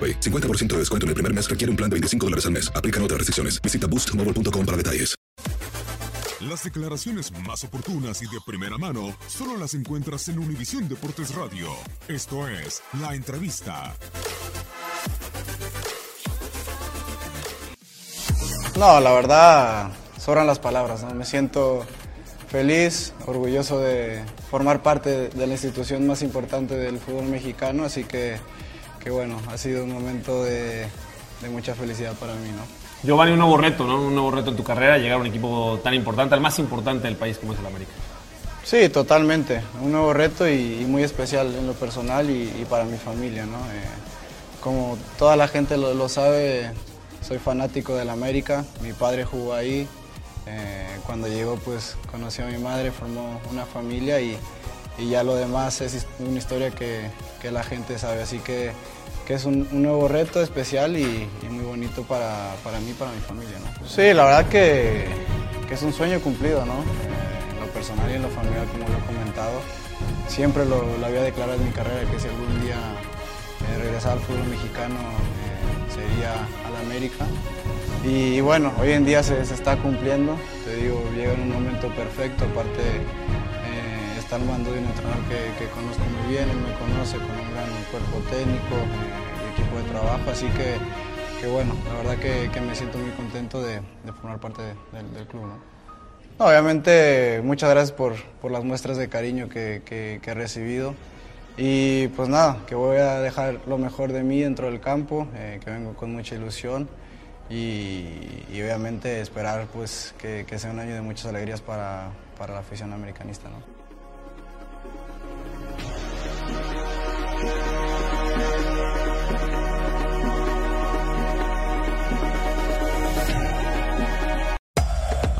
AroPay. 50% de descuento en el primer mes requiere un plan de 25 dólares al mes. Aplican otras restricciones. Visita boostmobile.com para detalles. Las declaraciones más oportunas y de primera mano solo las encuentras en Univisión Deportes Radio. Esto es La Entrevista. No, la verdad, sobran las palabras. ¿no? Me siento feliz, orgulloso de formar parte de la institución más importante del fútbol mexicano, así que, que bueno, ha sido un momento de, de mucha felicidad para mí. ¿no? Giovanni, un nuevo reto, ¿no? Un nuevo reto en tu carrera, llegar a un equipo tan importante, al más importante del país como es el América. Sí, totalmente. Un nuevo reto y, y muy especial en lo personal y, y para mi familia. ¿no? Eh, como toda la gente lo, lo, sabe, soy fanático del América. Mi padre jugó ahí. Eh, cuando llegó, pues conocí a mi madre, formó una familia y, y ya lo demás es una historia que, que la gente sabe. Así que, que es un, un, nuevo reto especial y, y muy bonito para, para, mí y para mi familia. ¿no? Sí, la verdad que, que es un sueño cumplido, ¿no? Eh, en lo personal y en lo familiar, como lo he comentado. Siempre lo, lo había declarado en mi carrera que si algún día eh, regresar al fútbol mexicano eh, sería al América. Y bueno, hoy en día se, se, está cumpliendo, te digo, llega en un momento perfecto, aparte eh, estar mando de un entrenador que, que, conozco muy bien, él me conoce con un gran cuerpo técnico y equipo de trabajo, así que, que bueno, la verdad que, que, me siento muy contento de, de formar parte de, del, del club. ¿no? Obviamente muchas gracias por, por, las muestras de cariño que he recibido. Y pues nada, que voy a dejar lo mejor de mí dentro del campo, eh, que vengo con mucha ilusión y, y obviamente esperar pues que, que, sea un año de muchas alegrías para, para la afición americanista. ¿no?